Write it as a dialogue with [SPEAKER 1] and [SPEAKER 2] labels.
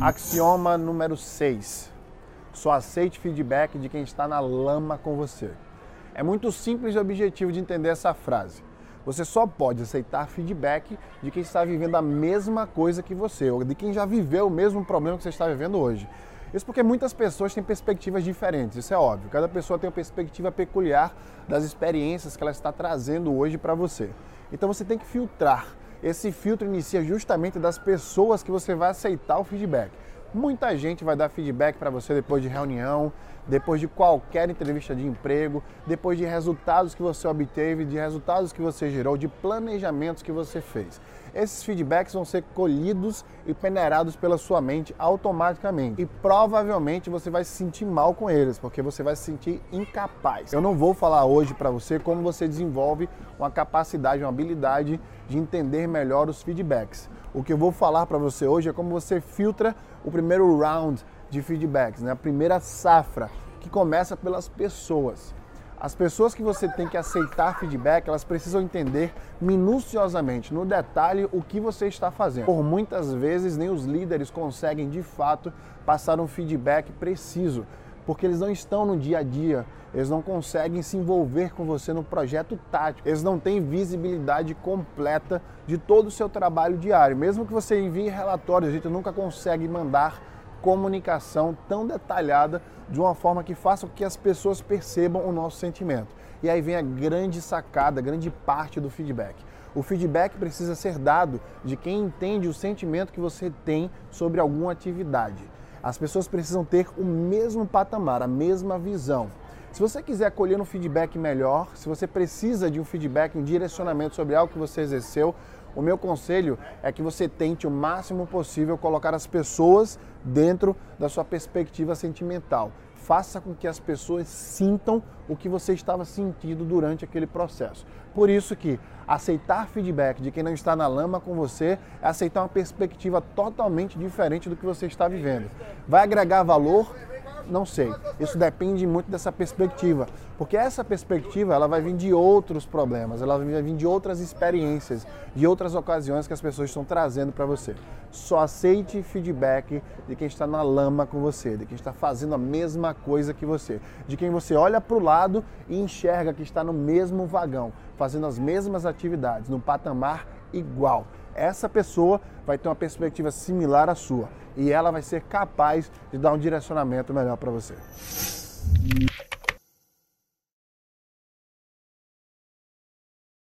[SPEAKER 1] Axioma número 6. Só aceite feedback de quem está na lama com você. É muito simples e objetivo de entender essa frase. Você só pode aceitar feedback de quem está vivendo a mesma coisa que você, ou de quem já viveu o mesmo problema que você está vivendo hoje. Isso porque muitas pessoas têm perspectivas diferentes, isso é óbvio. Cada pessoa tem uma perspectiva peculiar das experiências que ela está trazendo hoje para você. Então você tem que filtrar esse filtro inicia justamente das pessoas que você vai aceitar o feedback. Muita gente vai dar feedback para você depois de reunião, depois de qualquer entrevista de emprego, depois de resultados que você obteve, de resultados que você gerou, de planejamentos que você fez. Esses feedbacks vão ser colhidos e peneirados pela sua mente automaticamente. E provavelmente você vai se sentir mal com eles, porque você vai se sentir incapaz. Eu não vou falar hoje para você como você desenvolve uma capacidade, uma habilidade de entender melhor os feedbacks. O que eu vou falar para você hoje é como você filtra o primeiro round de feedbacks, né? a primeira safra, que começa pelas pessoas. As pessoas que você tem que aceitar feedback, elas precisam entender minuciosamente, no detalhe, o que você está fazendo. Por muitas vezes, nem os líderes conseguem de fato passar um feedback preciso, porque eles não estão no dia a dia, eles não conseguem se envolver com você no projeto tático, eles não têm visibilidade completa de todo o seu trabalho diário. Mesmo que você envie relatórios, a gente nunca consegue mandar comunicação tão detalhada de uma forma que faça com que as pessoas percebam o nosso sentimento. E aí vem a grande sacada, a grande parte do feedback. O feedback precisa ser dado de quem entende o sentimento que você tem sobre alguma atividade. As pessoas precisam ter o mesmo patamar, a mesma visão. Se você quiser colher um feedback melhor, se você precisa de um feedback, um direcionamento sobre algo que você exerceu, o meu conselho é que você tente o máximo possível colocar as pessoas dentro da sua perspectiva sentimental. Faça com que as pessoas sintam o que você estava sentindo durante aquele processo. Por isso que aceitar feedback de quem não está na lama com você é aceitar uma perspectiva totalmente diferente do que você está vivendo. Vai agregar valor não sei. Isso depende muito dessa perspectiva, porque essa perspectiva ela vai vir de outros problemas, ela vai vir de outras experiências, de outras ocasiões que as pessoas estão trazendo para você. Só aceite feedback de quem está na lama com você, de quem está fazendo a mesma coisa que você, de quem você olha para o lado e enxerga que está no mesmo vagão, fazendo as mesmas atividades, no patamar igual essa pessoa vai ter uma perspectiva similar à sua e ela vai ser capaz de dar um direcionamento melhor para você.